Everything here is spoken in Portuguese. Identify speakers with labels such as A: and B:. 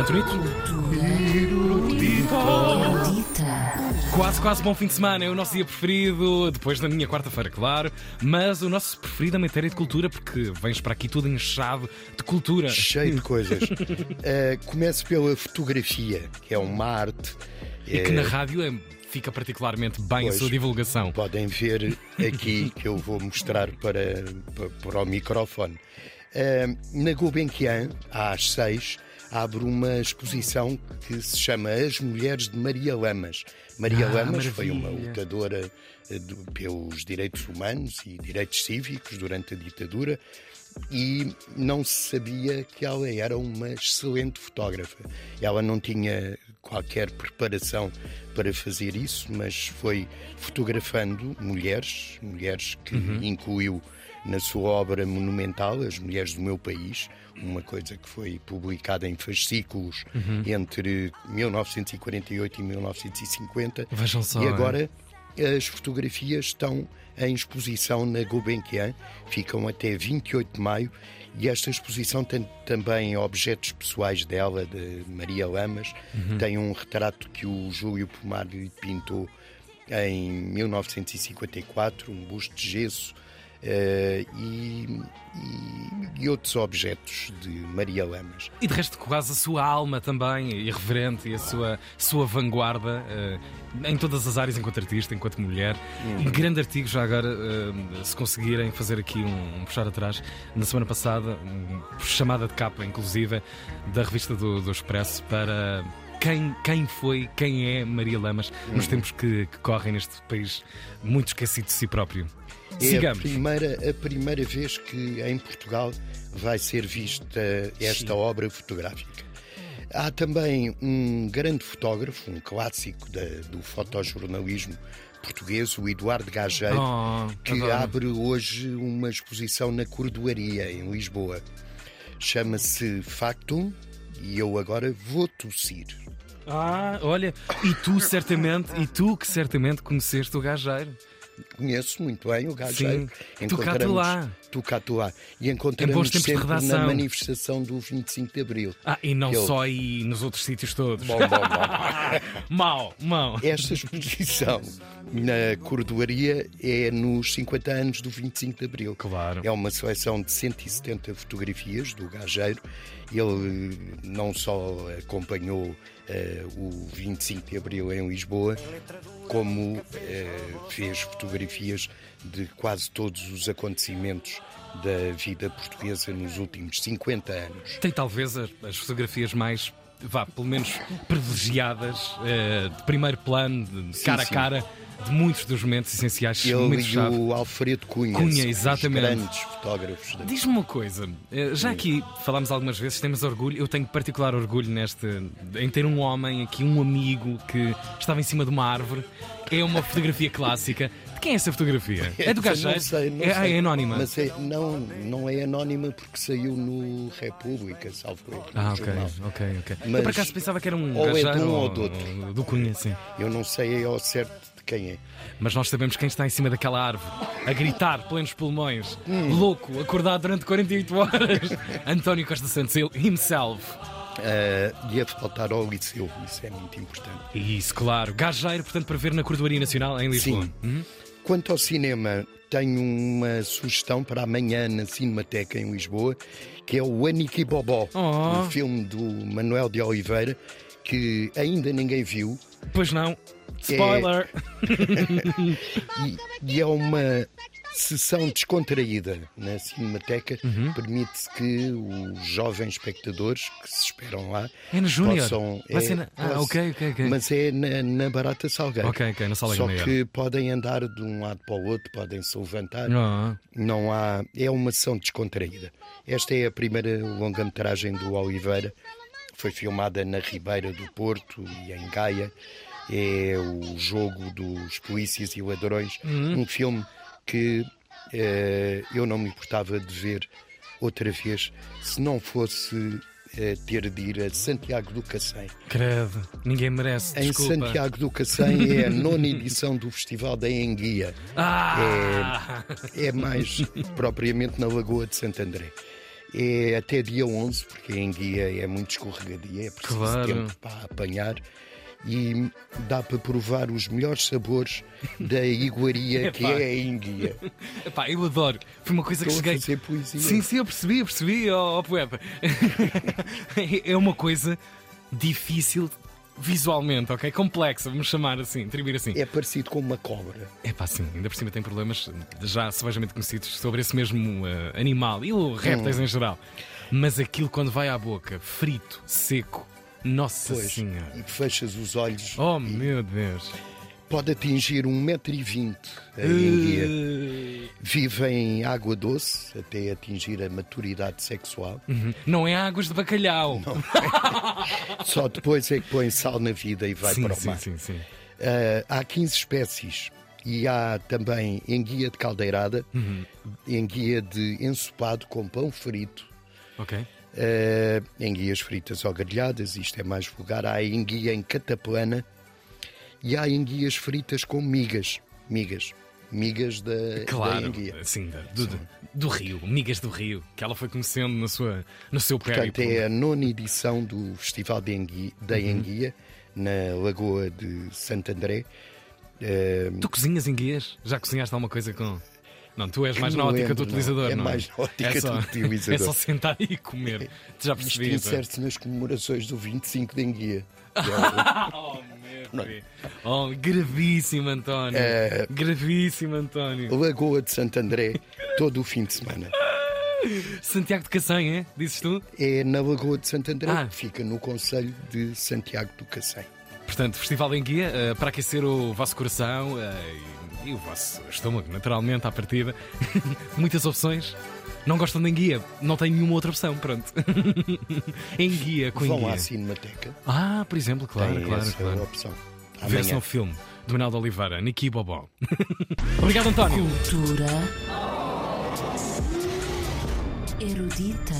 A: Antonito? Quase, quase bom fim de semana. É o nosso dia preferido, depois da minha quarta-feira, claro. Mas o nosso preferido é matéria de cultura, porque vens para aqui tudo inchado de cultura.
B: Cheio de coisas. uh, começo pela fotografia, que é uma arte.
A: E que na rádio é fica particularmente bem pois, a sua divulgação.
B: Podem ver aqui que eu vou mostrar para, para, para o microfone. Uh, na Gulbenkian, às seis, abre uma exposição que se chama As Mulheres de Maria Lamas. Maria ah, Lamas maravilha. foi uma lutadora eh, de, pelos direitos humanos e direitos cívicos durante a ditadura e não se sabia que ela era uma excelente fotógrafa. Ela não tinha qualquer preparação para fazer isso, mas foi fotografando mulheres, mulheres que uhum. incluiu na sua obra monumental, As Mulheres do Meu País, uma coisa que foi publicada em fascículos uhum. entre 1948 e 1950.
A: Vejam só.
B: E agora as fotografias estão em exposição na Gulbenkian, ficam até 28 de maio. E esta exposição tem também objetos pessoais dela, de Maria Lamas. Uhum. Tem um retrato que o Júlio Pomar pintou em 1954, um busto de gesso e, e, e, outros objetos de Maria Lamas.
A: E de resto, quase a sua alma também, irreverente, e a sua, sua vanguarda uh, em todas as áreas, enquanto artista, enquanto mulher. Uhum. E grande artigo, já agora, uh, se conseguirem fazer aqui um, um, puxar atrás, na semana passada, um, chamada de capa, inclusive, da revista do, do Expresso para quem, quem foi, quem é Maria Lamas nos uhum. tempos que, que correm neste país muito esquecido de si próprio.
B: É a primeira, a primeira vez que em Portugal vai ser vista esta Sim. obra fotográfica. Há também um grande fotógrafo, um clássico da, do fotojornalismo português, o Eduardo Gageiro, oh, que abre hoje uma exposição na Cordoaria, em Lisboa. Chama-se Factum e eu agora vou tossir.
A: Ah, olha, e tu certamente, e tu que certamente conheceste o Gageiro
B: conheço muito bem o gajeiro.
A: Tucatuá.
B: Tucatuá. E encontramos sempre na manifestação do 25 de Abril.
A: Ah, e não eu... só aí nos outros sítios todos. Bom, bom, bom. mal, mal.
B: Esta exposição na cordoaria é nos 50 anos do 25 de Abril.
A: Claro.
B: É uma seleção de 170 fotografias do gajeiro. Ele não só acompanhou uh, o 25 de Abril em Lisboa, como uh, fez fotografias de quase todos os acontecimentos da vida portuguesa nos últimos 50 anos.
A: Tem talvez as, as fotografias mais vá, pelo menos privilegiadas, uh, de primeiro plano, de cara sim. a cara de muitos dos momentos essenciais.
B: Ele e o Alfredo Cunha,
A: Cunha exatamente.
B: grandes fotógrafos.
A: Diz-me uma coisa, eh, já aqui falámos algumas vezes, temos orgulho, eu tenho particular orgulho neste, em ter um homem aqui, um amigo que estava em cima de uma árvore. É uma fotografia clássica. De quem é essa fotografia? É do Gacheiro?
B: Não sei, não
A: é,
B: sei.
A: é anónima.
B: Mas é, não, não é anónima porque saiu no República, salvo eu.
A: Ah, ok, ok, ok. Mas, eu por acaso pensava que era um
B: ou
A: é
B: de um
A: ou,
B: ou do outro.
A: Do Cunha, sim.
B: Eu não sei ao certo quem é.
A: Mas nós sabemos quem está em cima daquela árvore, a gritar plenos pulmões, hum. louco, acordado durante 48 horas. António Costa Santos, ele himself.
B: Uh, ia faltar ao liceu, isso é muito importante.
A: Isso, claro. Gajeiro, portanto, para ver na Cordoaria Nacional em Lisboa.
B: Sim. Uhum. Quanto ao cinema, tenho uma sugestão para amanhã na Cinemateca em Lisboa, que é o Aniki Bobó, oh. um filme do Manuel de Oliveira, que ainda ninguém viu.
A: Pois não. Spoiler!
B: É... e, e, é uma sessão descontraída na Cinemateca. Uhum. Permite que os jovens espectadores que se esperam lá.
A: É no Júnior?
B: Possam,
A: é, na... Ah, ok, ok, ok.
B: Mas é na, na Barata Salgueira.
A: Ok, ok, na
B: Só que podem andar de um lado para o outro, podem se levantar. Não. Não há. É uma sessão descontraída. Esta é a primeira longa-metragem do Oliveira. Foi filmada na Ribeira do Porto e em Gaia é o jogo dos polícias e ladrões, uhum. um filme que eh, eu não me importava de ver outra vez se não fosse eh, ter de ir a Santiago do Cacém.
A: Credo, ninguém merece.
B: Em
A: desculpa.
B: Santiago do Cacém é a nona edição do Festival da Enguia.
A: Ah!
B: É, é mais propriamente na Lagoa de Santo André. É até dia 11, porque a enguia é muito escorregadia, é preciso
A: Claro.
B: tempo para apanhar. E dá para provar os melhores sabores da iguaria que é a enguia.
A: Epá, eu adoro. Foi uma coisa que
B: Estou a
A: cheguei.
B: fazer poesia.
A: Sim, sim, eu percebi, eu percebi, ó ó, poeta. é uma coisa difícil visualmente, ok? Complexa, vamos chamar assim, atribuir assim.
B: É parecido com uma cobra.
A: É pá, sim, ainda por cima tem problemas já savagamente conhecidos sobre esse mesmo eh, animal e o répteis
B: Hum.
A: em geral. Mas aquilo quando vai à boca, frito, seco, nossa
B: Pois.
A: senhora.
B: E fechas os olhos.
A: Oh
B: e
A: meu Deus.
B: Pode atingir 1,20m a enguia.
A: Eh,
B: Vive em água doce até atingir a maturidade sexual.
A: uhum. Não é águas de bacalhau.
B: Só depois é que põe sal na vida e vai
A: sim,
B: para o mar.
A: sim, sim.
B: Ah, há 15 espécies e há também enguia de caldeirada,
A: Uhum.
B: enguia de ensopado com pão frito,
A: Ok.
B: Ah, enguias fritas ou grelhadas, isto é mais vulgar. Há enguia em cataplana e há enguias fritas com migas. Migas. Migas da, da
A: Claro,
B: enguia.
A: assim, da- do, do, do Rio, migas do Rio, que ela foi conhecendo no, sua, no seu
B: Portanto,
A: périplo.
B: é a nona edição do Festival de Enguia, da
A: Uhum.
B: Enguia, na Lagoa de Santo André. Ah,
A: Tu cozinhas em guias? Já cozinhaste alguma coisa com. Não, tu és
B: Que
A: mais na ótica
B: lembro,
A: do
B: não.
A: utilizador,
B: É
A: não
B: mais na ótica
A: é só,
B: do utilizador.
A: É só sentar e comer. Tu já
B: isto
A: percebi. então.
B: insere-se nas comemorações do 25 de Enguia. é
A: Oh, meu Deus. Oh, gravíssimo, António.
B: É.
A: Gravíssimo, António.
B: Lagoa de Santo André, todo o fim de semana.
A: Santiago de Cacém, é? Dizes tu?
B: É na Lagoa de Santo André,
A: Ah.
B: que fica no Conselho de Santiago do Cacém.
A: Portanto, Festival em Guia, eh, para aquecer o vosso coração eh, e, e o vosso estômago, naturalmente, à partida. Muitas opções. Não gostam de enguia? Não tem nenhuma outra opção, pronto. enguia com
B: Vão
A: enguia.
B: à Cinemateca,
A: Ah, por exemplo, claro,
B: tem
A: claro,
B: essa
A: claro.
B: opção.
A: Vê-se no filme do Manuel de Oliveira, Niki Bobó. Obrigado, António.
C: Cultura erudita.